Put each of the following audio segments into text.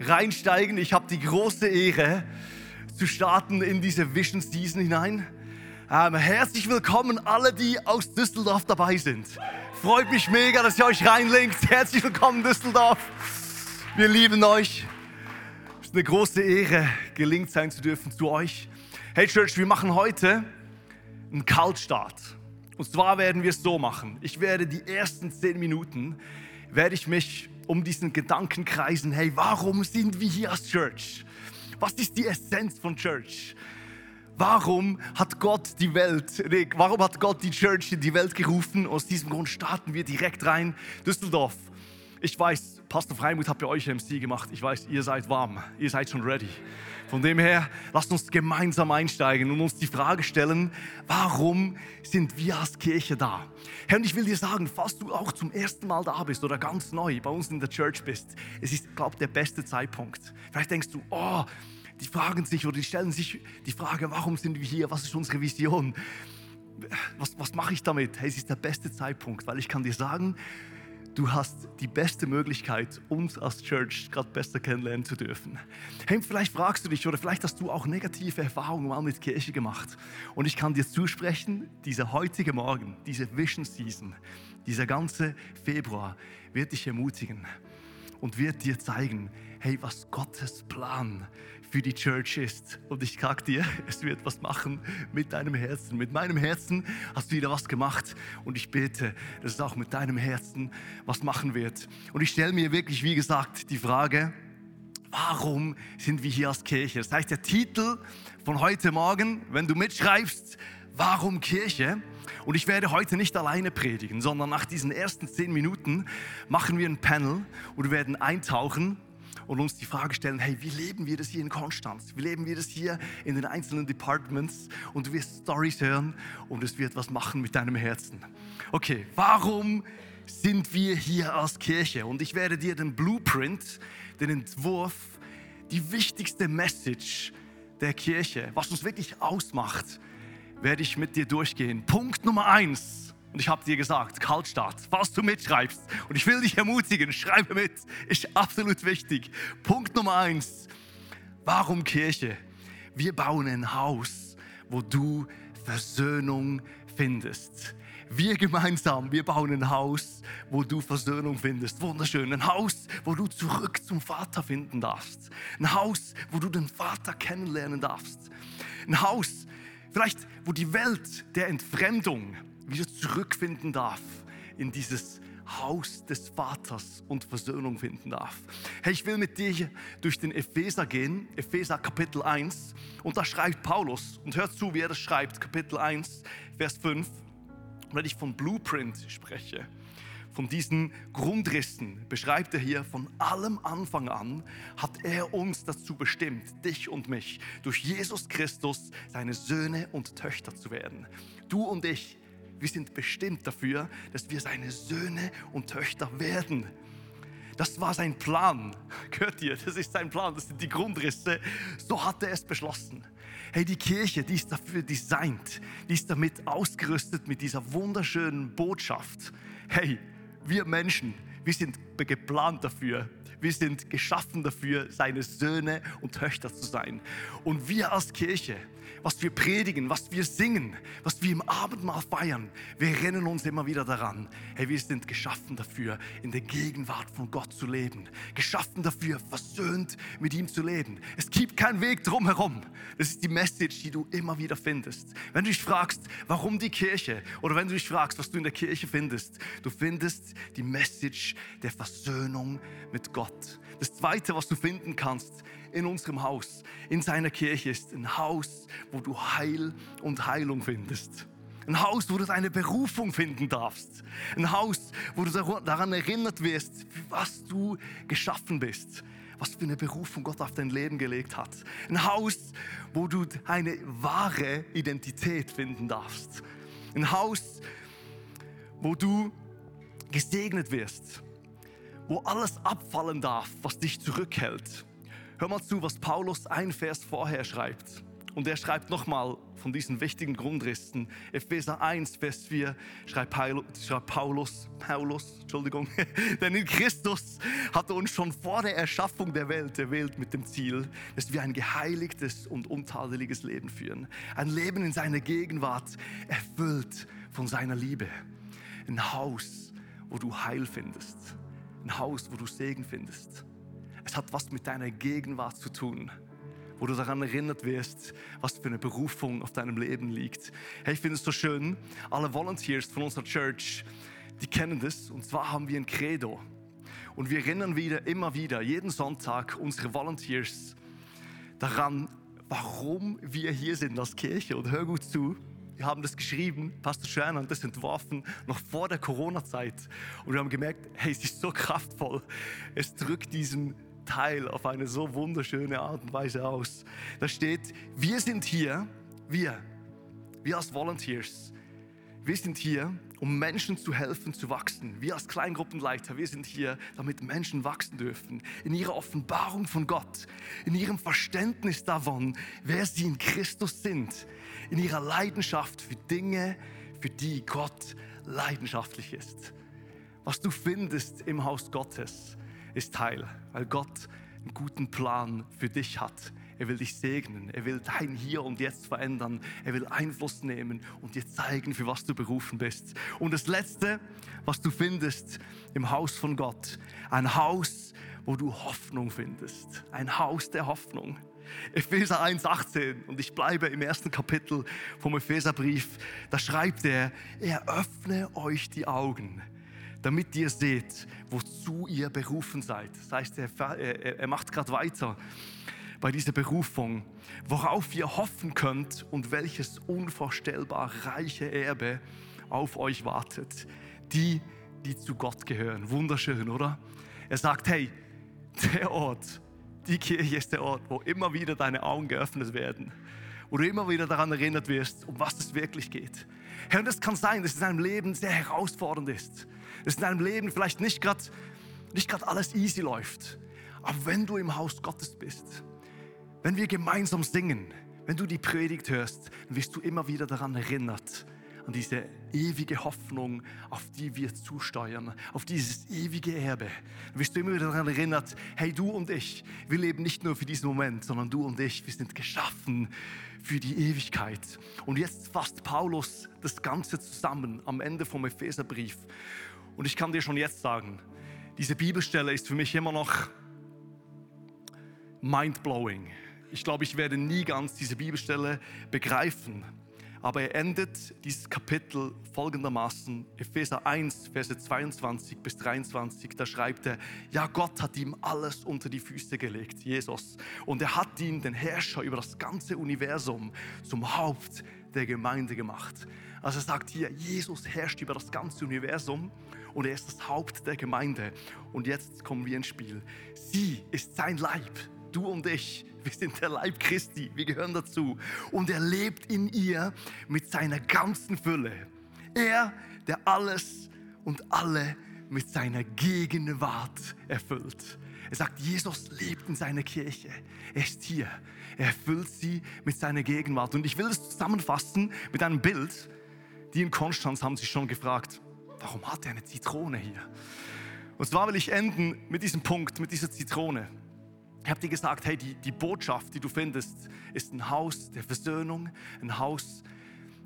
reinsteigen. Ich habe die große Ehre zu starten in diese Vision Season hinein. Ähm, herzlich willkommen alle, die aus Düsseldorf dabei sind. Freut mich mega, dass ihr euch reinlinkt. Herzlich willkommen Düsseldorf. Wir lieben euch. Es ist eine große Ehre, gelingt sein zu dürfen zu euch. Hey Church, wir machen heute einen Kaltstart. Und zwar werden wir es so machen. Ich werde die ersten zehn Minuten, werde ich mich um diesen Gedanken kreisen, hey, warum sind wir hier als Church? Was ist die Essenz von Church? Warum hat Gott die Welt, warum hat Gott die Church in die Welt gerufen? Aus diesem Grund starten wir direkt rein. Düsseldorf, ich weiß, Pastor Freimuth hat bei euch MC gemacht. Ich weiß, ihr seid warm, ihr seid schon ready. Von dem her, lasst uns gemeinsam einsteigen und uns die Frage stellen, warum sind wir als Kirche da? Herr, und ich will dir sagen, falls du auch zum ersten Mal da bist oder ganz neu bei uns in der Church bist, es ist, glaube ich, der beste Zeitpunkt. Vielleicht denkst du, oh, die fragen sich oder die stellen sich die Frage, warum sind wir hier? Was ist unsere Vision? Was, was mache ich damit? Hey, es ist der beste Zeitpunkt, weil ich kann dir sagen, du hast die beste Möglichkeit, uns als Church gerade besser kennenlernen zu dürfen. Hey, vielleicht fragst du dich oder vielleicht hast du auch negative Erfahrungen mal mit Kirche gemacht. Und ich kann dir zusprechen, dieser heutige Morgen, diese Vision Season, dieser ganze Februar wird dich ermutigen und wird dir zeigen, hey, was Gottes Plan für die Church ist. Und ich sag dir, es wird was machen mit deinem Herzen. Mit meinem Herzen hast du wieder was gemacht. Und ich bete, dass es auch mit deinem Herzen was machen wird. Und ich stelle mir wirklich, wie gesagt, die Frage, warum sind wir hier als Kirche? Das heißt, der Titel von heute Morgen, wenn du mitschreibst, warum Kirche? Und ich werde heute nicht alleine predigen, sondern nach diesen ersten zehn Minuten machen wir ein Panel und werden eintauchen und uns die Frage stellen, hey, wie leben wir das hier in Konstanz? Wie leben wir das hier in den einzelnen Departments? Und du wirst Stories hören und es wird was machen mit deinem Herzen. Okay, warum sind wir hier als Kirche? Und ich werde dir den Blueprint, den Entwurf, die wichtigste Message der Kirche, was uns wirklich ausmacht, werde ich mit dir durchgehen. Punkt Nummer eins und ich habe dir gesagt, Kaltstart, falls du mitschreibst. Und ich will dich ermutigen, schreibe mit, ist absolut wichtig. Punkt Nummer eins, warum Kirche? Wir bauen ein Haus, wo du Versöhnung findest. Wir gemeinsam, wir bauen ein Haus, wo du Versöhnung findest. Wunderschön. Ein Haus, wo du zurück zum Vater finden darfst. Ein Haus, wo du den Vater kennenlernen darfst. Ein Haus, vielleicht, wo die Welt der Entfremdung, wieder zurückfinden darf in dieses Haus des Vaters und Versöhnung finden darf. Hey, ich will mit dir durch den Epheser gehen, Epheser Kapitel 1, und da schreibt Paulus, und hört zu, wie er das schreibt, Kapitel 1, Vers 5, wenn ich von Blueprint spreche, von diesen Grundrissen beschreibt er hier, von allem Anfang an hat er uns dazu bestimmt, dich und mich, durch Jesus Christus seine Söhne und Töchter zu werden. Du und ich, wir sind bestimmt dafür, dass wir seine Söhne und Töchter werden. Das war sein Plan. Hört ihr? Das ist sein Plan. Das sind die Grundrisse. So hat er es beschlossen. Hey, die Kirche, die ist dafür designt. Die ist damit ausgerüstet mit dieser wunderschönen Botschaft. Hey, wir Menschen, wir sind geplant dafür. Wir sind geschaffen dafür, seine Söhne und Töchter zu sein. Und wir als Kirche, was wir predigen, was wir singen, was wir im Abendmahl feiern, wir erinnern uns immer wieder daran, hey, wir sind geschaffen dafür, in der Gegenwart von Gott zu leben. Geschaffen dafür, versöhnt mit ihm zu leben. Es gibt keinen Weg drumherum. Das ist die Message, die du immer wieder findest. Wenn du dich fragst, warum die Kirche, oder wenn du dich fragst, was du in der Kirche findest, du findest die Message der Versöhnung mit Gott. Das Zweite, was du finden kannst, in unserem Haus, in seiner Kirche ist ein Haus, wo du Heil und Heilung findest. Ein Haus, wo du deine Berufung finden darfst. Ein Haus, wo du daran erinnert wirst, was du geschaffen bist. was für eine Berufung Gott auf dein Leben gelegt hat. Ein Haus, wo du eine wahre Identität finden darfst. Ein Haus, wo du gesegnet wirst, wo alles abfallen darf, was dich zurückhält. Hör mal zu, was Paulus ein Vers vorher schreibt. Und er schreibt nochmal von diesen wichtigen Grundrissen. Epheser 1, Vers 4 schreibt Paulus, Paulus, Entschuldigung, denn in Christus hat er uns schon vor der Erschaffung der Welt erwählt mit dem Ziel, dass wir ein geheiligtes und untadeliges Leben führen. Ein Leben in seiner Gegenwart, erfüllt von seiner Liebe. Ein Haus, wo du Heil findest. Ein Haus, wo du Segen findest. Es hat was mit deiner Gegenwart zu tun wo du daran erinnert wirst, was für eine Berufung auf deinem Leben liegt. Hey, ich finde es so schön, alle Volunteers von unserer Church, die kennen das. Und zwar haben wir ein Credo. Und wir erinnern wieder, immer wieder, jeden Sonntag unsere Volunteers daran, warum wir hier sind als Kirche. Und hör gut zu, wir haben das geschrieben, Pastor Schreiner hat das entworfen, noch vor der Corona-Zeit. Und wir haben gemerkt, hey, es ist so kraftvoll. Es drückt diesen Teil auf eine so wunderschöne Art und Weise aus. Da steht, wir sind hier, wir, wir als Volunteers, wir sind hier, um Menschen zu helfen zu wachsen. Wir als Kleingruppenleiter, wir sind hier, damit Menschen wachsen dürfen. In ihrer Offenbarung von Gott, in ihrem Verständnis davon, wer sie in Christus sind, in ihrer Leidenschaft für Dinge, für die Gott leidenschaftlich ist. Was du findest im Haus Gottes, ist Teil, weil Gott einen guten Plan für dich hat. Er will dich segnen, er will dein Hier und Jetzt verändern, er will Einfluss nehmen und dir zeigen, für was du berufen bist. Und das Letzte, was du findest im Haus von Gott, ein Haus, wo du Hoffnung findest, ein Haus der Hoffnung. Epheser 1,18 und ich bleibe im ersten Kapitel vom Epheserbrief, da schreibt er, er öffne euch die Augen damit ihr seht, wozu ihr berufen seid. Das heißt, er, er, macht gerade weiter bei dieser Berufung, worauf ihr hoffen könnt und welches unvorstellbar reiche Erbe auf euch wartet. Die, die zu Gott gehören. Wunderschön, oder? Er sagt, hey, der Ort, die Kirche ist der Ort, wo immer wieder deine Augen geöffnet werden, wo du immer wieder daran erinnert wirst, um was es wirklich geht. Herr, und es kann sein, dass es in deinem Leben sehr herausfordernd ist dass in deinem Leben vielleicht nicht gerade nicht alles easy läuft. Aber wenn du im Haus Gottes bist, wenn wir gemeinsam singen, wenn du die Predigt hörst, dann wirst du immer wieder daran erinnert, an diese ewige Hoffnung, auf die wir zusteuern, auf dieses ewige Erbe. Dann wirst du immer wieder daran erinnert, hey, du und ich, wir leben nicht nur für diesen Moment, sondern du und ich, wir sind geschaffen für die Ewigkeit. Und jetzt fasst Paulus das Ganze zusammen am Ende vom Epheserbrief und ich kann dir schon jetzt sagen, diese Bibelstelle ist für mich immer noch mind-blowing. Ich glaube, ich werde nie ganz diese Bibelstelle begreifen. Aber er endet dieses Kapitel folgendermaßen, Epheser 1, Verse 22 bis 23, da schreibt er, ja, Gott hat ihm alles unter die Füße gelegt, Jesus. Und er hat ihn, den Herrscher über das ganze Universum, zum Haupt der Gemeinde gemacht. Also er sagt hier, Jesus herrscht über das ganze Universum und er ist das Haupt der Gemeinde. Und jetzt kommen wir ins Spiel. Sie ist sein Leib, du und ich. Wir sind der Leib Christi, wir gehören dazu. Und er lebt in ihr mit seiner ganzen Fülle. Er, der alles und alle mit seiner Gegenwart erfüllt. Er sagt, Jesus lebt in seiner Kirche. Er ist hier. Er erfüllt sie mit seiner Gegenwart. Und ich will es zusammenfassen mit einem Bild. Die in Konstanz haben sich schon gefragt, warum hat er eine Zitrone hier? Und zwar will ich enden mit diesem Punkt, mit dieser Zitrone. Ich habe dir gesagt, hey, die, die Botschaft, die du findest, ist ein Haus der Versöhnung, ein Haus,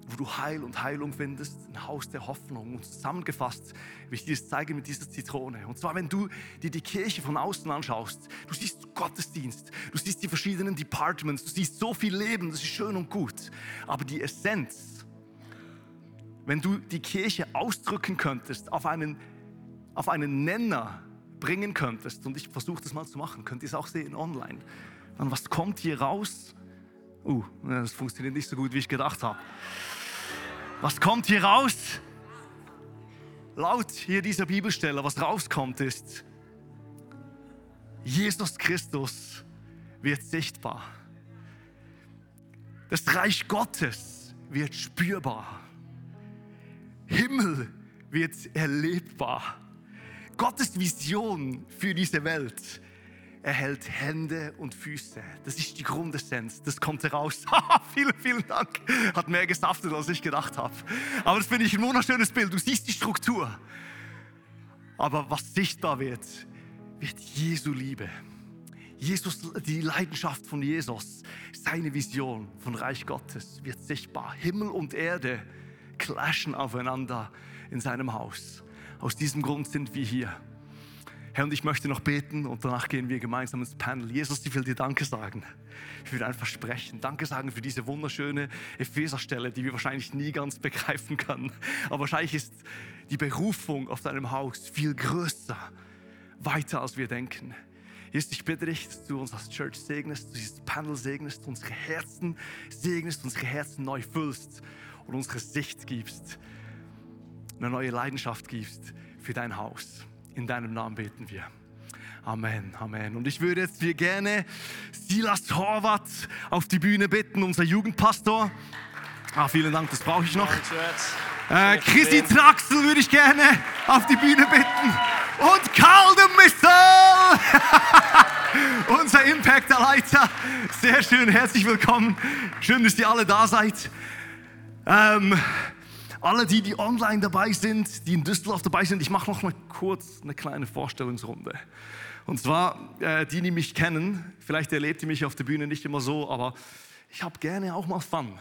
wo du Heil und Heilung findest, ein Haus der Hoffnung. Und zusammengefasst will ich dir das zeigen mit dieser Zitrone. Und zwar, wenn du dir die Kirche von außen anschaust, du siehst Gottesdienst, du siehst die verschiedenen Departments, du siehst so viel Leben, das ist schön und gut. Aber die Essenz, wenn du die Kirche ausdrücken könntest, auf einen, auf einen Nenner bringen könntest, und ich versuche das mal zu machen, könnt ihr es auch sehen online, dann was kommt hier raus? Uh, das funktioniert nicht so gut, wie ich gedacht habe. Was kommt hier raus? Laut hier dieser Bibelstelle, was rauskommt, ist Jesus Christus wird sichtbar. Das Reich Gottes wird spürbar. Himmel wird erlebbar. Gottes Vision für diese Welt erhält Hände und Füße. Das ist die Grundessenz. Das kommt heraus. vielen, vielen Dank. Hat mehr gesaftet, als ich gedacht habe. Aber das finde ich ein wunderschönes Bild. Du siehst die Struktur. Aber was sichtbar wird, wird Jesu Liebe. Jesus, die Leidenschaft von Jesus, seine Vision von Reich Gottes wird sichtbar. Himmel und Erde clashen aufeinander in seinem Haus. Aus diesem Grund sind wir hier. Herr, und ich möchte noch beten und danach gehen wir gemeinsam ins Panel. Jesus, ich will dir Danke sagen für dein Versprechen. Danke sagen für diese wunderschöne Epheserstelle, die wir wahrscheinlich nie ganz begreifen können. Aber wahrscheinlich ist die Berufung auf deinem Haus viel größer, weiter als wir denken. Jesus, ich bitte dich, dass du uns als Church segnest, dieses Panel segnest, unsere Herzen segnest, unsere Herzen neu füllst und unsere Sicht gibst, eine neue Leidenschaft gibst für dein Haus. In deinem Namen beten wir. Amen, Amen. Und ich würde jetzt hier gerne Silas Horvath auf die Bühne bitten, unser Jugendpastor. Ah, vielen Dank, das brauche ich noch. Äh, Chrissy Traxel würde ich gerne auf die Bühne bitten. Und Karl de Missel, unser Impact-Leiter. Sehr schön, herzlich willkommen. Schön, dass ihr alle da seid. Ähm, alle die, die online dabei sind, die in Düsseldorf dabei sind, ich mache noch mal kurz eine kleine Vorstellungsrunde. Und zwar, äh, die, die mich kennen, vielleicht erlebt ihr mich auf der Bühne nicht immer so, aber ich habe gerne auch mal Fun.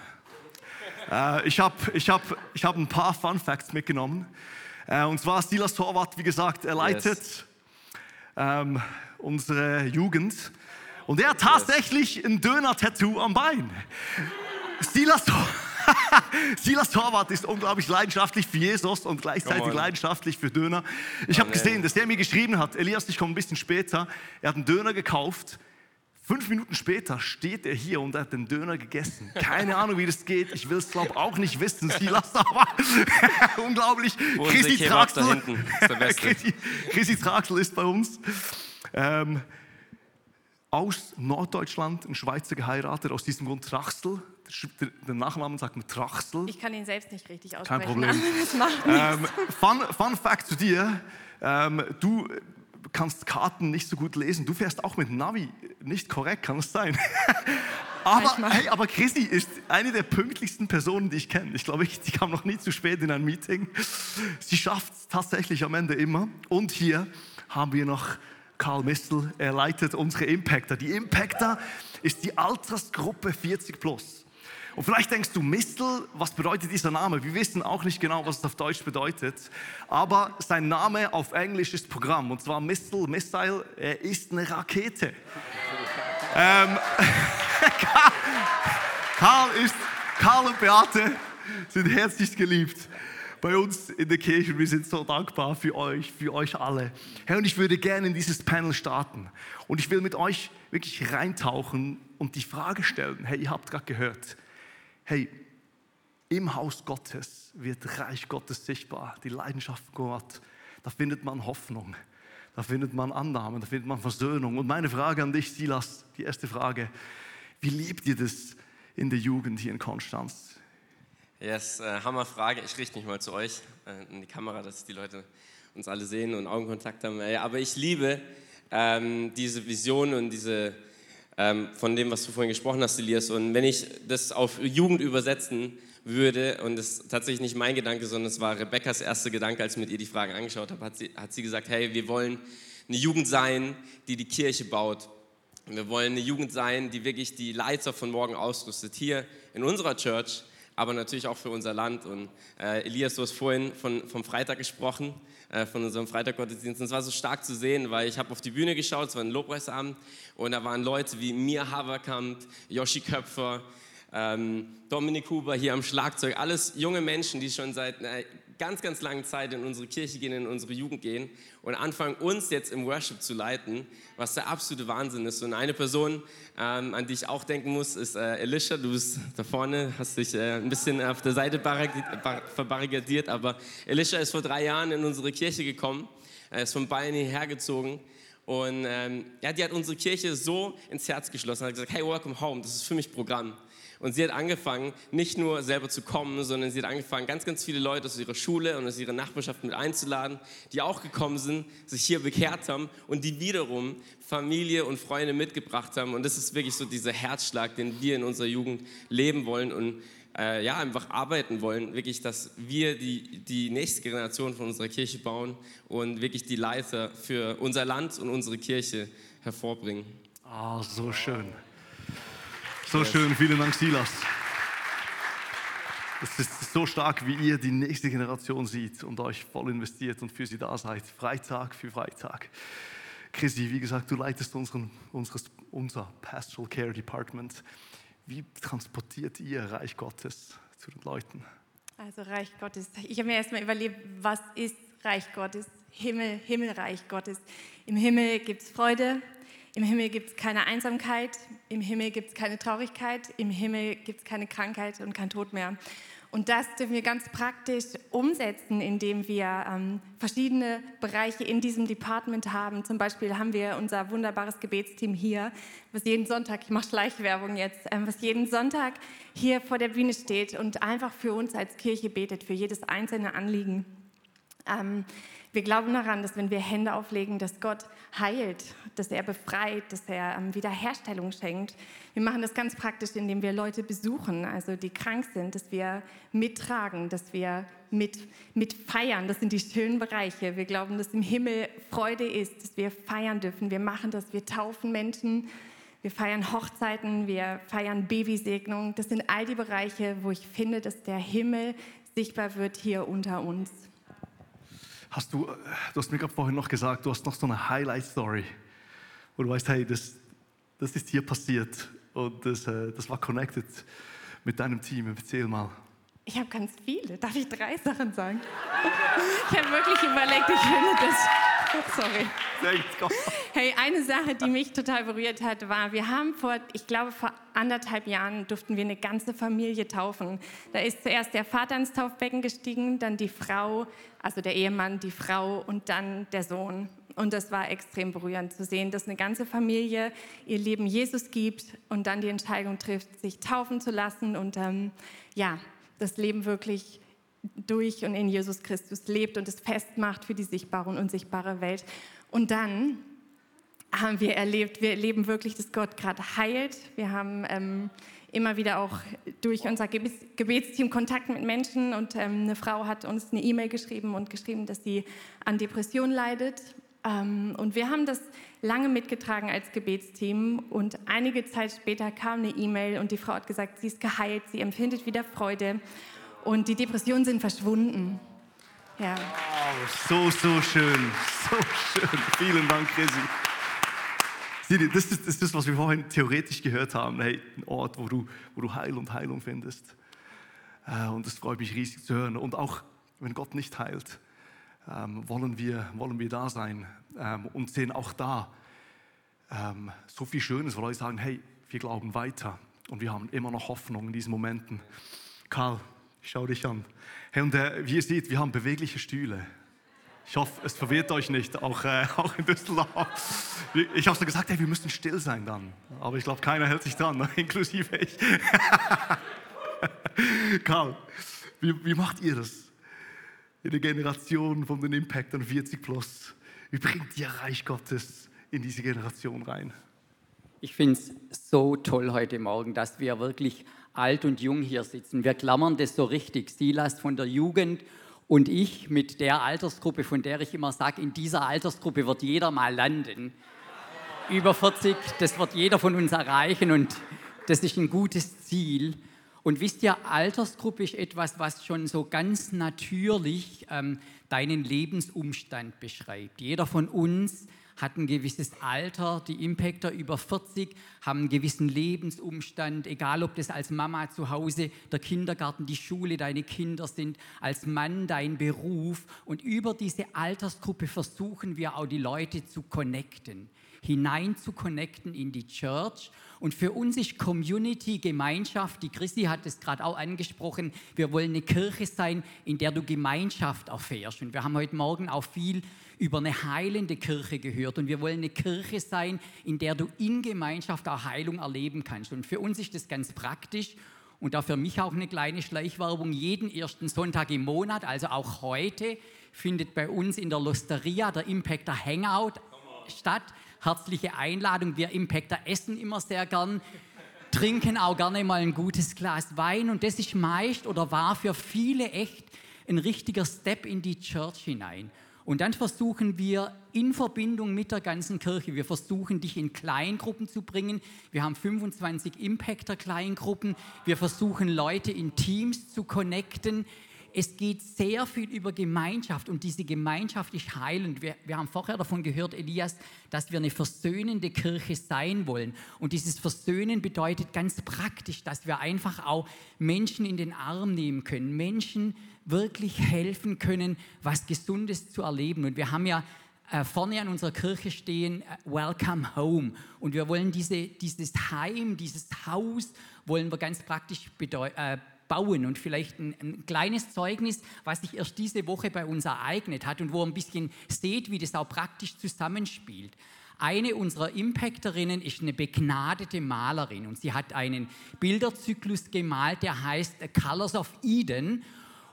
Äh, ich habe ich hab, ich hab ein paar Fun Facts mitgenommen. Äh, und zwar Silas Torwart, wie gesagt, er leitet yes. ähm, unsere Jugend. Und er hat tatsächlich ein Döner-Tattoo am Bein. Silas Torwart. Silas Torwart ist unglaublich leidenschaftlich für Jesus und gleichzeitig leidenschaftlich für Döner. Ich habe gesehen, dass der mir geschrieben hat, Elias, ich komme ein bisschen später. Er hat einen Döner gekauft. Fünf Minuten später steht er hier und hat den Döner gegessen. Keine Ahnung, wie das geht. Ich will es, glaube auch nicht wissen, Silas, aber unglaublich. Chrissy Traxel, Chrissy, Chrissy Traxel ist bei uns. Ähm, aus Norddeutschland, ein Schweizer geheiratet, aus diesem Grund Traxel den Nachnamen sagt man Trachsel. Ich kann ihn selbst nicht richtig aussprechen. Kein Problem. Ähm, fun, fun Fact zu dir: ähm, Du kannst Karten nicht so gut lesen. Du fährst auch mit Navi nicht korrekt, kann es sein? aber, hey, aber Chrissy ist eine der pünktlichsten Personen, die ich kenne. Ich glaube, die kam noch nie zu spät in ein Meeting. Sie schafft es tatsächlich am Ende immer. Und hier haben wir noch Karl Mistel. Er leitet unsere Impactor. Die Impactor ist die Altersgruppe 40 plus. Und vielleicht denkst du, Mistel, was bedeutet dieser Name? Wir wissen auch nicht genau, was es auf Deutsch bedeutet. Aber sein Name auf Englisch ist Programm. Und zwar Mistel, Missile, er ist eine Rakete. ähm, Karl, ist, Karl und Beate sind herzlich geliebt bei uns in der Kirche. Wir sind so dankbar für euch, für euch alle. Herr, und ich würde gerne in dieses Panel starten. Und ich will mit euch wirklich reintauchen und die Frage stellen. Hey, ihr habt gerade gehört, hey, im Haus Gottes wird Reich Gottes sichtbar, die Leidenschaft Gott. Da findet man Hoffnung, da findet man Annahme, da findet man Versöhnung. Und meine Frage an dich, Silas, die erste Frage, wie liebt ihr das in der Jugend hier in Konstanz? Yes, äh, Hammerfrage. Ich richte mich mal zu euch äh, in die Kamera, dass die Leute uns alle sehen und Augenkontakt haben. Aber ich liebe ähm, diese Vision und diese ähm, von dem, was du vorhin gesprochen hast, Elias. Und wenn ich das auf Jugend übersetzen würde, und das ist tatsächlich nicht mein Gedanke, sondern es war Rebekkas erster Gedanke, als ich mit ihr die Fragen angeschaut habe, hat sie, hat sie gesagt, hey, wir wollen eine Jugend sein, die die Kirche baut. Wir wollen eine Jugend sein, die wirklich die Leiter von morgen ausrüstet. Hier in unserer Church, aber natürlich auch für unser Land. Und äh, Elias, du hast vorhin von, vom Freitag gesprochen. Äh, von unserem Freitaggottesdienst. Und es war so stark zu sehen, weil ich habe auf die Bühne geschaut, es war ein Lobpreisabend und da waren Leute wie Mir Haverkamp, Joshi Köpfer, ähm, Dominik Huber hier am Schlagzeug, alles junge Menschen, die schon seit einer ganz, ganz langen Zeit in unsere Kirche gehen, in unsere Jugend gehen und anfangen, uns jetzt im Worship zu leiten, was der absolute Wahnsinn ist. Und eine Person, ähm, an die ich auch denken muss, ist äh, Elisha. Du bist da vorne, hast dich äh, ein bisschen auf der Seite verbarrikadiert, aber Elisha ist vor drei Jahren in unsere Kirche gekommen, er ist von Bayern hierher gezogen Und ähm, ja, die hat unsere Kirche so ins Herz geschlossen, hat gesagt, hey, welcome home, das ist für mich Programm. Und sie hat angefangen, nicht nur selber zu kommen, sondern sie hat angefangen, ganz, ganz viele Leute aus ihrer Schule und aus ihrer Nachbarschaft mit einzuladen, die auch gekommen sind, sich hier bekehrt haben und die wiederum Familie und Freunde mitgebracht haben. Und das ist wirklich so dieser Herzschlag, den wir in unserer Jugend leben wollen und äh, ja, einfach arbeiten wollen, wirklich, dass wir die, die nächste Generation von unserer Kirche bauen und wirklich die Leiter für unser Land und unsere Kirche hervorbringen. Ah, oh, so schön. So yes. schön, vielen Dank, Silas. Es ist so stark, wie ihr die nächste Generation sieht und euch voll investiert und für sie da seid, Freitag für Freitag. Chrissy, wie gesagt, du leitest unseren, unseres, unser Pastoral Care Department. Wie transportiert ihr Reich Gottes zu den Leuten? Also Reich Gottes. Ich habe mir erstmal überlegt, was ist Reich Gottes? Himmel, Himmelreich Gottes. Im Himmel gibt es Freude, im Himmel gibt es keine Einsamkeit, im Himmel gibt es keine Traurigkeit, im Himmel gibt es keine Krankheit und kein Tod mehr. Und das dürfen wir ganz praktisch umsetzen, indem wir ähm, verschiedene Bereiche in diesem Department haben. Zum Beispiel haben wir unser wunderbares Gebetsteam hier, was jeden Sonntag, ich mache Schleichwerbung jetzt, ähm, was jeden Sonntag hier vor der Bühne steht und einfach für uns als Kirche betet, für jedes einzelne Anliegen. Ähm, wir glauben daran, dass wenn wir Hände auflegen, dass Gott heilt, dass er befreit, dass er ähm, Wiederherstellung schenkt. Wir machen das ganz praktisch, indem wir Leute besuchen, also die krank sind, dass wir mittragen, dass wir mit, mit feiern. Das sind die schönen Bereiche. Wir glauben, dass im Himmel Freude ist, dass wir feiern dürfen. Wir machen das, wir taufen Menschen. Wir feiern Hochzeiten, wir feiern Babysegnung. Das sind all die Bereiche, wo ich finde, dass der Himmel sichtbar wird hier unter uns. Hast du, du hast mir gerade vorhin noch gesagt, du hast noch so eine Highlight-Story, wo du weißt, hey, das, das ist hier passiert und das, äh, das war connected mit deinem Team. Erzähl mal. Ich habe ganz viele. Darf ich drei Sachen sagen? Ich habe wirklich überlegt, ich finde das. Sorry. Hey, eine Sache, die mich total berührt hat, war, wir haben vor, ich glaube, vor anderthalb Jahren durften wir eine ganze Familie taufen. Da ist zuerst der Vater ins Taufbecken gestiegen, dann die Frau, also der Ehemann, die Frau und dann der Sohn. Und das war extrem berührend zu sehen, dass eine ganze Familie ihr Leben Jesus gibt und dann die Entscheidung trifft, sich taufen zu lassen und ähm, ja, das Leben wirklich durch und in Jesus Christus lebt und es festmacht für die sichtbare und unsichtbare Welt. Und dann haben wir erlebt, wir erleben wirklich, dass Gott gerade heilt. Wir haben ähm, immer wieder auch durch unser Gebetsteam Kontakt mit Menschen und ähm, eine Frau hat uns eine E-Mail geschrieben und geschrieben, dass sie an Depression leidet. Ähm, und wir haben das lange mitgetragen als Gebetsteam und einige Zeit später kam eine E-Mail und die Frau hat gesagt, sie ist geheilt, sie empfindet wieder Freude und die Depressionen sind verschwunden. Ja. Wow, so, so schön, so schön. Vielen Dank, Chrissy. Das ist, das ist das, was wir vorhin theoretisch gehört haben. Hey, ein Ort, wo du, wo du Heil und Heilung findest. Äh, und das freut mich riesig zu hören. Und auch wenn Gott nicht heilt, ähm, wollen, wir, wollen wir da sein ähm, und sehen auch da ähm, so viel Schönes, weil Leute sagen, hey, wir glauben weiter und wir haben immer noch Hoffnung in diesen Momenten. Karl, ich schaue dich an. Hey, und äh, wie ihr seht, wir haben bewegliche Stühle. Ich hoffe, es verwirrt euch nicht, auch, äh, auch in Düsseldorf. Ich habe so gesagt, hey, wir müssen still sein dann. Aber ich glaube, keiner hält sich dran, inklusive ich. Karl, wie, wie macht ihr das? In der Generation von den Impactern 40 plus. Wie bringt ihr Reich Gottes in diese Generation rein? Ich finde es so toll heute Morgen, dass wir wirklich alt und jung hier sitzen. Wir klammern das so richtig. Silas von der Jugend und ich mit der Altersgruppe, von der ich immer sage, in dieser Altersgruppe wird jeder mal landen. Über 40, das wird jeder von uns erreichen und das ist ein gutes Ziel. Und wisst ihr, Altersgruppe ist etwas, was schon so ganz natürlich ähm, deinen Lebensumstand beschreibt. Jeder von uns hat ein gewisses Alter, die Impactor über 40 haben einen gewissen Lebensumstand, egal ob das als Mama zu Hause, der Kindergarten, die Schule, deine Kinder sind, als Mann dein Beruf. Und über diese Altersgruppe versuchen wir auch die Leute zu connecten, hinein zu connecten in die Church. Und für uns ist Community, Gemeinschaft, die Christi hat es gerade auch angesprochen, wir wollen eine Kirche sein, in der du Gemeinschaft erfährst. Und wir haben heute Morgen auch viel über eine heilende Kirche gehört und wir wollen eine Kirche sein, in der du in Gemeinschaft auch Heilung erleben kannst. Und für uns ist das ganz praktisch und da für mich auch eine kleine Schleichwerbung. Jeden ersten Sonntag im Monat, also auch heute, findet bei uns in der Losteria der Impactor Hangout statt. Herzliche Einladung. Wir Impactor essen immer sehr gern, trinken auch gerne mal ein gutes Glas Wein und das ist meist oder war für viele echt ein richtiger Step in die Church hinein. Und dann versuchen wir in Verbindung mit der ganzen Kirche, wir versuchen dich in Kleingruppen zu bringen. Wir haben 25 Impactor-Kleingruppen. Wir versuchen Leute in Teams zu connecten. Es geht sehr viel über Gemeinschaft und diese Gemeinschaft ist heilend. Wir, wir haben vorher davon gehört, Elias, dass wir eine versöhnende Kirche sein wollen. Und dieses Versöhnen bedeutet ganz praktisch, dass wir einfach auch Menschen in den Arm nehmen können, Menschen wirklich helfen können, was Gesundes zu erleben. Und wir haben ja äh, vorne an unserer Kirche stehen, äh, Welcome Home. Und wir wollen diese, dieses Heim, dieses Haus, wollen wir ganz praktisch äh, bauen. Und vielleicht ein, ein, kleines Zeugnis, was sich erst diese Woche bei uns ereignet hat und wo ihr ein bisschen seht, wie das auch praktisch zusammenspielt. Eine unserer Impacterinnen ist eine begnadete Malerin und sie hat einen Bilderzyklus gemalt, der heißt Colors of Eden.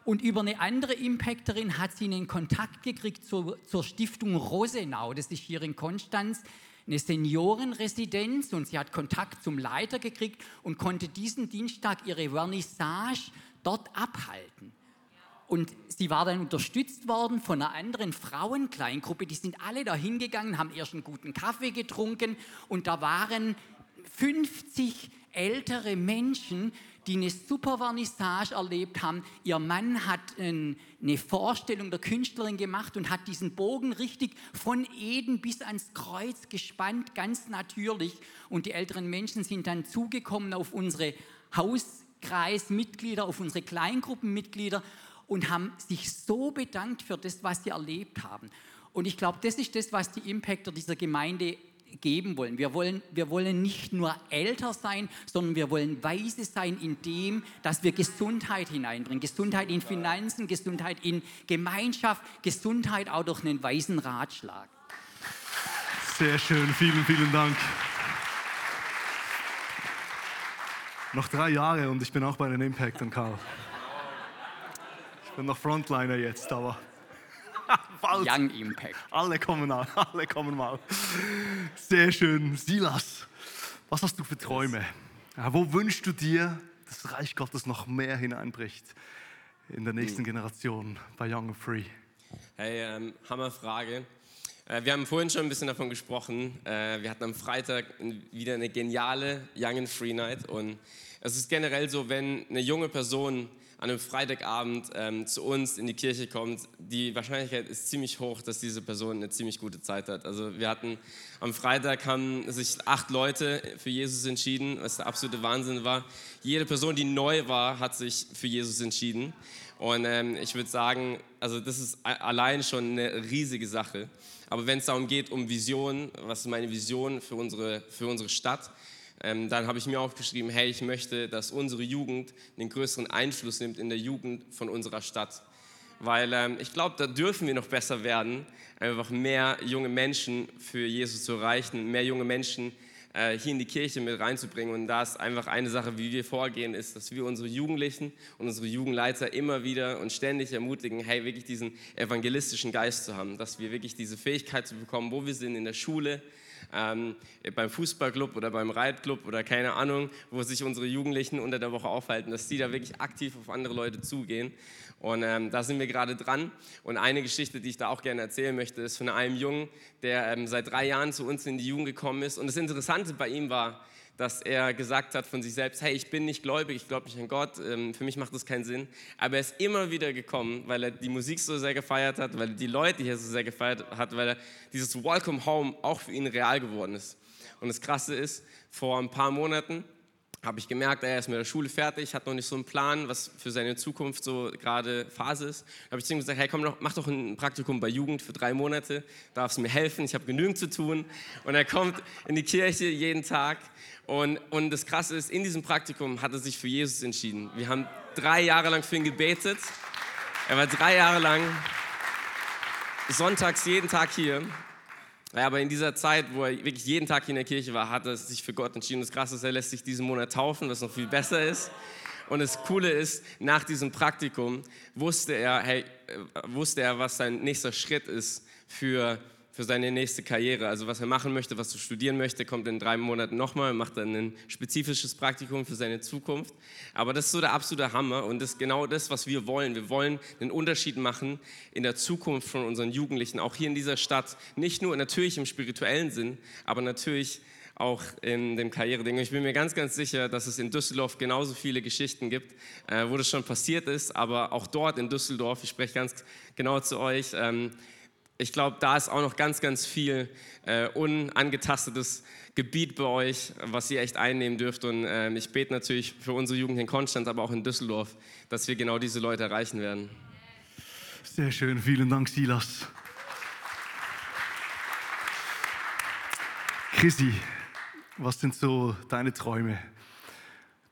Und über eine andere Impacterin hat sie einen Kontakt gekriegt zur, zur Stiftung Rosenau, das ist hier in Konstanz eine Seniorenresidenz und sie hat Kontakt zum Leiter gekriegt und konnte diesen Dienstag ihre Vernissage dort abhalten. Und sie war dann unterstützt worden von einer anderen Frauenkleingruppe. Die sind alle da hingegangen, haben erst einen guten Kaffee getrunken und da waren 50 ältere Menschen, die eine super Vernissage erlebt haben. Ihr Mann hat eine Vorstellung der Künstlerin gemacht und hat diesen Bogen richtig von Eden bis ans Kreuz gespannt, ganz natürlich. Und die älteren Menschen sind dann zugekommen auf unsere Hauskreismitglieder, auf unsere Kleingruppenmitglieder und haben sich so bedankt für das, was sie erlebt haben. Und ich glaube, das ist das, was die Impactor dieser Gemeinde geben wollen. Wir, wollen. wir wollen nicht nur älter sein, sondern wir wollen weise sein in dem, dass wir Gesundheit hineinbringen. Gesundheit in Finanzen, Gesundheit in Gemeinschaft, Gesundheit auch durch einen weisen Ratschlag. Sehr schön, vielen, vielen Dank. Noch drei Jahre und ich bin auch bei den Impact und Karl. Ich bin noch Frontliner jetzt, aber bald. Young Impact. Alle kommen mal, alle kommen mal. Sehr schön. Silas, was hast du für Träume? Wo wünschst du dir, dass das Reich Gottes noch mehr hineinbricht in der nächsten hm. Generation bei Young and Free? Hey, ähm, Hammerfrage. Äh, wir haben vorhin schon ein bisschen davon gesprochen. Äh, wir hatten am Freitag wieder eine geniale Young and Free Night und es ist generell so, wenn eine junge Person an einem Freitagabend ähm, zu uns in die Kirche kommt, die Wahrscheinlichkeit ist ziemlich hoch, dass diese Person eine ziemlich gute Zeit hat. Also wir hatten am Freitag haben sich acht Leute für Jesus entschieden, was der absolute Wahnsinn war. Jede Person, die neu war, hat sich für Jesus entschieden. Und ähm, ich würde sagen, also das ist allein schon eine riesige Sache. Aber wenn es darum geht, um Vision, was ist meine Vision für unsere, für unsere Stadt, ähm, dann habe ich mir aufgeschrieben, hey, ich möchte, dass unsere Jugend einen größeren Einfluss nimmt in der Jugend von unserer Stadt. Weil ähm, ich glaube, da dürfen wir noch besser werden, einfach mehr junge Menschen für Jesus zu erreichen, mehr junge Menschen äh, hier in die Kirche mit reinzubringen. Und da ist einfach eine Sache, wie wir vorgehen, ist, dass wir unsere Jugendlichen und unsere Jugendleiter immer wieder und ständig ermutigen, hey, wirklich diesen evangelistischen Geist zu haben, dass wir wirklich diese Fähigkeit zu bekommen, wo wir sind in der Schule, ähm, beim Fußballclub oder beim Reitclub oder keine Ahnung, wo sich unsere Jugendlichen unter der Woche aufhalten, dass die da wirklich aktiv auf andere Leute zugehen. Und ähm, da sind wir gerade dran. Und eine Geschichte, die ich da auch gerne erzählen möchte, ist von einem Jungen, der ähm, seit drei Jahren zu uns in die Jugend gekommen ist. Und das Interessante bei ihm war, dass er gesagt hat von sich selbst, hey, ich bin nicht gläubig, ich glaube nicht an Gott, ähm, für mich macht das keinen Sinn. Aber er ist immer wieder gekommen, weil er die Musik so sehr gefeiert hat, weil er die Leute hier so sehr gefeiert hat, weil er dieses Welcome Home auch für ihn real geworden ist. Und das Krasse ist, vor ein paar Monaten habe ich gemerkt, er ist mit der Schule fertig, hat noch nicht so einen Plan, was für seine Zukunft so gerade Phase ist. Da habe ich zu ihm gesagt, hey komm, mach doch ein Praktikum bei Jugend für drei Monate, darfst mir helfen, ich habe genügend zu tun. Und er kommt in die Kirche jeden Tag und, und das Krasse ist, in diesem Praktikum hat er sich für Jesus entschieden. Wir haben drei Jahre lang für ihn gebetet. Er war drei Jahre lang sonntags jeden Tag hier. Ja, aber in dieser Zeit, wo er wirklich jeden Tag in der Kirche war, hat er sich für Gott entschieden. Das Krasse ist, er lässt sich diesen Monat taufen, was noch viel besser ist. Und das Coole ist, nach diesem Praktikum wusste er, hey, äh, wusste er, was sein nächster Schritt ist für für seine nächste Karriere. Also was er machen möchte, was er studieren möchte, kommt in drei Monaten nochmal, macht dann ein spezifisches Praktikum für seine Zukunft. Aber das ist so der absolute Hammer und das ist genau das, was wir wollen. Wir wollen einen Unterschied machen in der Zukunft von unseren Jugendlichen, auch hier in dieser Stadt. Nicht nur natürlich im spirituellen Sinn, aber natürlich auch in dem Karriereding. Ich bin mir ganz, ganz sicher, dass es in Düsseldorf genauso viele Geschichten gibt, äh, wo das schon passiert ist, aber auch dort in Düsseldorf, ich spreche ganz genau zu euch, ähm, ich glaube, da ist auch noch ganz, ganz viel äh, unangetastetes Gebiet bei euch, was ihr echt einnehmen dürft. Und äh, ich bete natürlich für unsere Jugend in Konstanz, aber auch in Düsseldorf, dass wir genau diese Leute erreichen werden. Sehr schön, vielen Dank, Silas. Chrissy, was sind so deine Träume,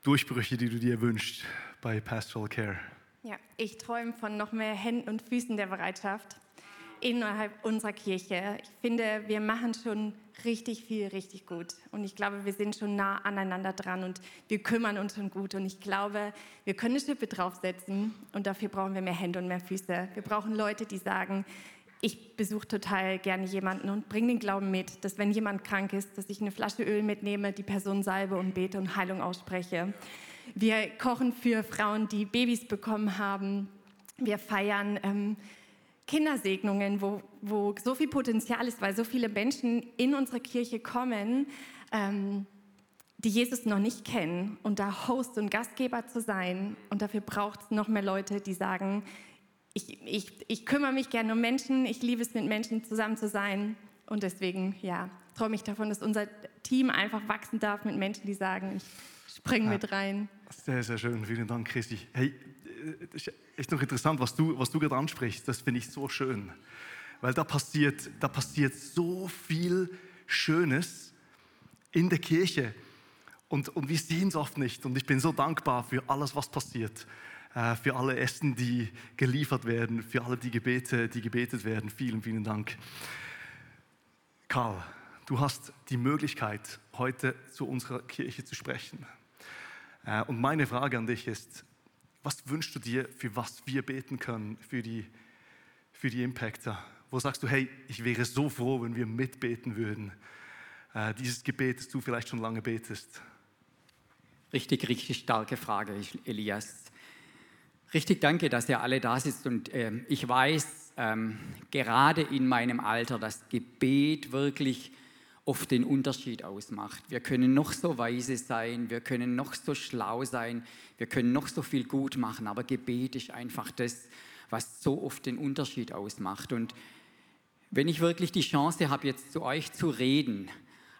Durchbrüche, die du dir wünschst bei Pastoral Care? Ja, ich träume von noch mehr Händen und Füßen der Bereitschaft innerhalb unserer Kirche. Ich finde, wir machen schon richtig viel, richtig gut. Und ich glaube, wir sind schon nah aneinander dran und wir kümmern uns schon gut. Und ich glaube, wir können eine Schippe draufsetzen und dafür brauchen wir mehr Hände und mehr Füße. Wir brauchen Leute, die sagen, ich besuche total gerne jemanden und bringe den Glauben mit, dass wenn jemand krank ist, dass ich eine Flasche Öl mitnehme, die Person salbe und bete und Heilung ausspreche. Wir kochen für Frauen, die Babys bekommen haben. Wir feiern ähm, Kindersegnungen, wo, wo so viel Potenzial ist, weil so viele Menschen in unsere Kirche kommen, ähm, die Jesus noch nicht kennen. Und da Host und Gastgeber zu sein, und dafür braucht es noch mehr Leute, die sagen, ich, ich, ich kümmere mich gerne um Menschen, ich liebe es, mit Menschen zusammen zu sein. Und deswegen, ja, träume ich davon, dass unser Team einfach wachsen darf mit Menschen, die sagen, ich springe ja, mit rein. Sehr, sehr schön. Vielen Dank, Christi. Hey, das ist noch interessant, was du, was du gerade ansprichst. Das finde ich so schön. Weil da passiert, da passiert so viel Schönes in der Kirche. Und, und wir sehen es oft nicht. Und ich bin so dankbar für alles, was passiert. Äh, für alle Essen, die geliefert werden. Für alle die Gebete, die gebetet werden. Vielen, vielen Dank. Karl, du hast die Möglichkeit, heute zu unserer Kirche zu sprechen. Äh, und meine Frage an dich ist, was wünschst du dir, für was wir beten können, für die, für die Impactor? Wo sagst du, hey, ich wäre so froh, wenn wir mitbeten würden? Äh, dieses Gebet, das du vielleicht schon lange betest. Richtig, richtig starke Frage, Elias. Richtig danke, dass ihr alle da sitzt. Und äh, ich weiß, ähm, gerade in meinem Alter, dass Gebet wirklich oft den Unterschied ausmacht. Wir können noch so weise sein, wir können noch so schlau sein, wir können noch so viel gut machen, aber Gebet ist einfach das, was so oft den Unterschied ausmacht. Und wenn ich wirklich die Chance habe, jetzt zu euch zu reden,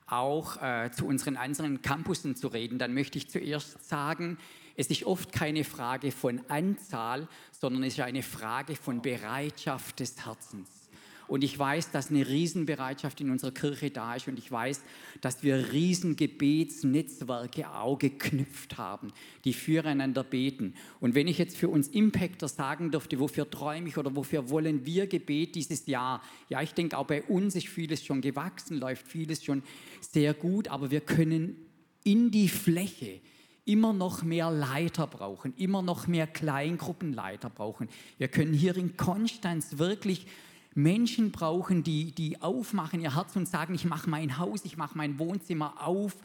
auch äh, zu unseren anderen Campussen zu reden, dann möchte ich zuerst sagen, es ist oft keine Frage von Anzahl, sondern es ist eine Frage von Bereitschaft des Herzens. Und ich weiß, dass eine Riesenbereitschaft in unserer Kirche da ist und ich weiß, dass wir Riesengebetsnetzwerke auch geknüpft haben, die füreinander beten. Und wenn ich jetzt für uns Impactor sagen dürfte, wofür träume ich oder wofür wollen wir Gebet dieses Jahr? Ja, ich denke, auch bei uns ist vieles schon gewachsen, läuft vieles schon sehr gut, aber wir können in die Fläche immer noch mehr Leiter brauchen, immer noch mehr Kleingruppenleiter brauchen. Wir können hier in Konstanz wirklich Menschen brauchen, die, die aufmachen ihr Herz und sagen, ich mache mein Haus, ich mache mein Wohnzimmer auf,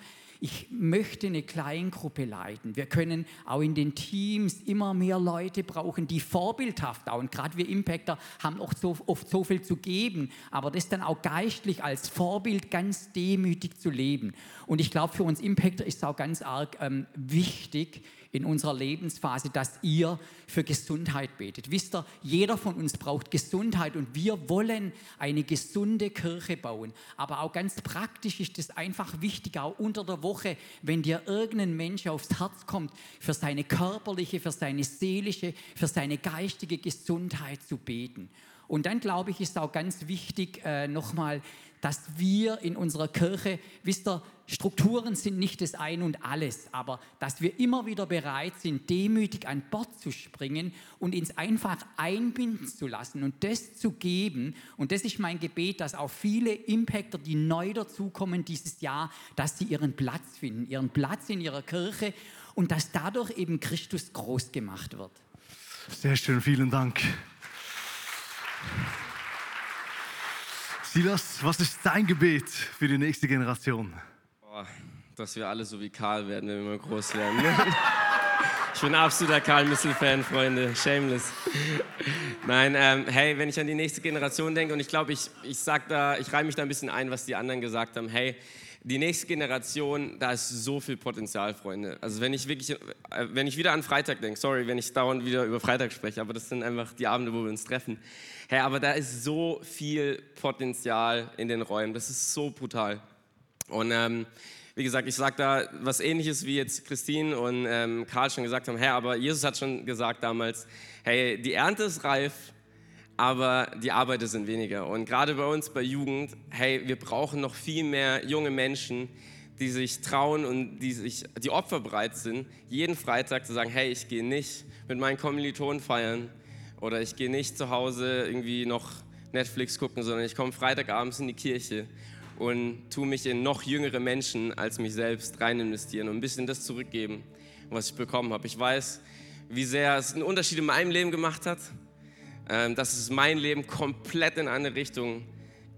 ich möchte eine Kleingruppe leiten. Wir können auch in den Teams immer mehr Leute brauchen, die vorbildhaft auch, und gerade wir Impactor haben oft so, oft so viel zu geben, aber das dann auch geistlich als Vorbild ganz demütig zu leben. Und ich glaube, für uns Impactor ist es auch ganz arg ähm, wichtig, in unserer Lebensphase, dass ihr für Gesundheit betet. Wisst ihr, jeder von uns braucht Gesundheit und wir wollen eine gesunde Kirche bauen. Aber auch ganz praktisch ist es einfach wichtig, auch unter der Woche, wenn dir irgendein Mensch aufs Herz kommt, für seine körperliche, für seine seelische, für seine geistige Gesundheit zu beten. Und dann glaube ich, ist auch ganz wichtig, äh, nochmal, dass wir in unserer Kirche, wisst ihr, Strukturen sind nicht das Ein und alles, aber dass wir immer wieder bereit sind, demütig an Bord zu springen und uns einfach einbinden zu lassen und das zu geben. Und das ist mein Gebet, dass auch viele Impactor, die neu dazukommen dieses Jahr, dass sie ihren Platz finden, ihren Platz in ihrer Kirche und dass dadurch eben Christus groß gemacht wird. Sehr schön, vielen Dank. Silas, was ist dein Gebet für die nächste Generation? Boah, dass wir alle so wie Karl werden, wenn wir groß werden. Ich bin absoluter Karl Missel-Fan, Freunde. Shameless. Nein, ähm, hey, wenn ich an die nächste Generation denke, und ich glaube, ich, ich, ich reihe mich da ein bisschen ein, was die anderen gesagt haben. Hey, die nächste Generation, da ist so viel Potenzial, Freunde. Also wenn ich wirklich, äh, wenn ich wieder an Freitag denke, sorry, wenn ich dauernd wieder über Freitag spreche, aber das sind einfach die Abende, wo wir uns treffen. Hey, aber da ist so viel Potenzial in den Räumen. Das ist so brutal. Und ähm, wie gesagt, ich sage da was Ähnliches wie jetzt Christine und ähm, Karl schon gesagt haben. Hey, aber Jesus hat schon gesagt damals, hey, die Ernte ist reif, aber die Arbeiter sind weniger. Und gerade bei uns, bei Jugend, hey, wir brauchen noch viel mehr junge Menschen, die sich trauen und die, sich, die opferbereit sind, jeden Freitag zu sagen, hey, ich gehe nicht mit meinen Kommilitonen feiern oder ich gehe nicht zu Hause irgendwie noch Netflix gucken, sondern ich komme Freitagabends in die Kirche und tue mich in noch jüngere Menschen als mich selbst rein investieren und ein bisschen das zurückgeben, was ich bekommen habe. Ich weiß, wie sehr es einen Unterschied in meinem Leben gemacht hat dass es mein Leben komplett in eine Richtung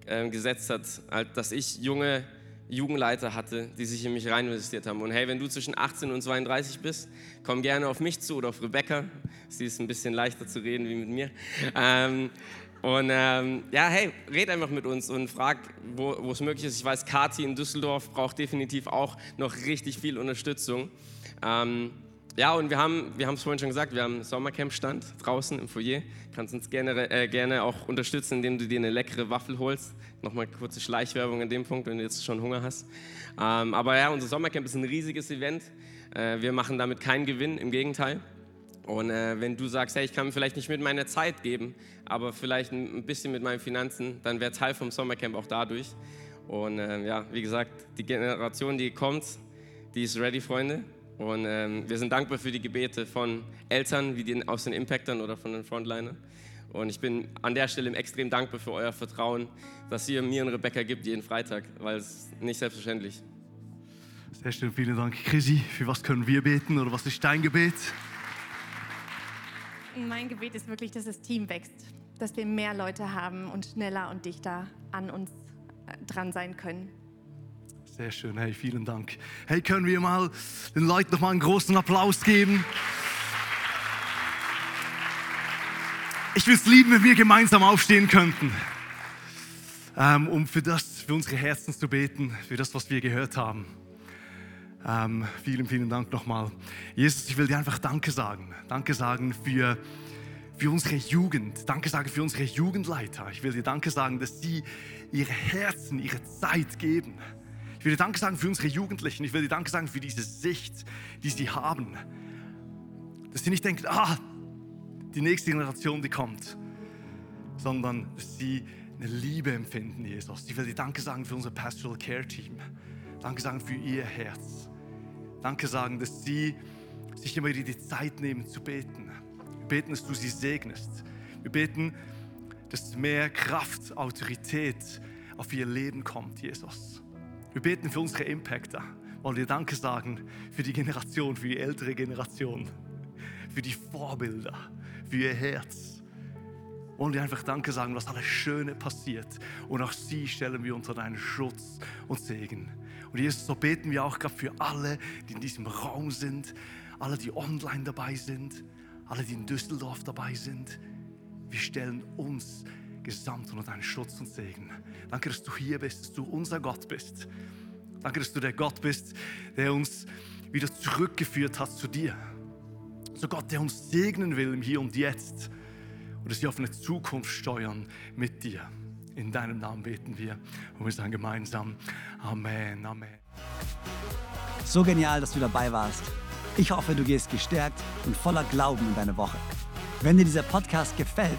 ähm, gesetzt hat, dass ich junge Jugendleiter hatte, die sich in mich rein investiert haben. Und hey, wenn du zwischen 18 und 32 bist, komm gerne auf mich zu oder auf Rebecca. Sie ist ein bisschen leichter zu reden wie mit mir. Ähm, und ähm, ja, hey, red einfach mit uns und frag, wo es möglich ist. Ich weiß, Kati in Düsseldorf braucht definitiv auch noch richtig viel Unterstützung. Ähm, ja, und wir haben wir es vorhin schon gesagt, wir haben einen Sommercamp-Stand draußen im Foyer. Kannst uns gerne, äh, gerne auch unterstützen, indem du dir eine leckere Waffel holst. Nochmal kurze Schleichwerbung an dem Punkt, wenn du jetzt schon Hunger hast. Ähm, aber ja, unser Sommercamp ist ein riesiges Event. Äh, wir machen damit keinen Gewinn, im Gegenteil. Und äh, wenn du sagst, hey, ich kann vielleicht nicht mit meiner Zeit geben, aber vielleicht ein bisschen mit meinen Finanzen, dann wäre Teil vom Sommercamp auch dadurch. Und äh, ja, wie gesagt, die Generation, die kommt, die ist ready, Freunde. Und ähm, wir sind dankbar für die Gebete von Eltern, wie die aus den Impactern oder von den Frontlinern. Und ich bin an der Stelle extrem dankbar für euer Vertrauen, dass ihr mir und Rebecca gibt jeden Freitag, weil es nicht selbstverständlich. ist. Sehr schön, vielen Dank. Chrissy, für was können wir beten oder was ist dein Gebet? Mein Gebet ist wirklich, dass das Team wächst, dass wir mehr Leute haben und schneller und dichter an uns äh, dran sein können. Sehr schön, hey, vielen Dank. Hey, können wir mal den Leuten noch mal einen großen Applaus geben? Ich würde es lieben, wenn wir gemeinsam aufstehen könnten, ähm, um für das, für unsere Herzen zu beten, für das, was wir gehört haben. Ähm, vielen, vielen Dank nochmal. Jesus, ich will dir einfach Danke sagen. Danke sagen für, für unsere Jugend. Danke sagen für unsere Jugendleiter. Ich will dir Danke sagen, dass sie ihre Herzen, ihre Zeit geben ich will dir Danke sagen für unsere Jugendlichen. Ich will dir Danke sagen für diese Sicht, die sie haben. Dass sie nicht denken, ah, die nächste Generation, die kommt, sondern dass sie eine Liebe empfinden, Jesus. Ich will dir Danke sagen für unser Pastoral Care Team. Danke sagen für ihr Herz. Danke sagen, dass sie sich immer wieder die Zeit nehmen zu beten. Wir beten, dass du sie segnest. Wir beten, dass mehr Kraft, Autorität auf ihr Leben kommt, Jesus. Wir beten für unsere Impacter. Wollen wir Danke sagen für die Generation, für die ältere Generation, für die Vorbilder, für ihr Herz. Wollen wir einfach Danke sagen, was alles Schöne passiert. Und auch sie stellen wir unter deinen Schutz und Segen. Und Jesus, so beten wir auch gerade für alle, die in diesem Raum sind, alle, die online dabei sind, alle, die in Düsseldorf dabei sind. Wir stellen uns gesamt unter deinen Schutz und Segen. Danke, dass du hier bist, dass du unser Gott bist. Danke, dass du der Gott bist, der uns wieder zurückgeführt hat zu dir. So Gott, der uns segnen will im Hier und Jetzt und dass wir auf eine Zukunft steuern mit dir. In deinem Namen beten wir und wir sagen gemeinsam Amen, Amen. So genial, dass du dabei warst. Ich hoffe, du gehst gestärkt und voller Glauben in deine Woche. Wenn dir dieser Podcast gefällt,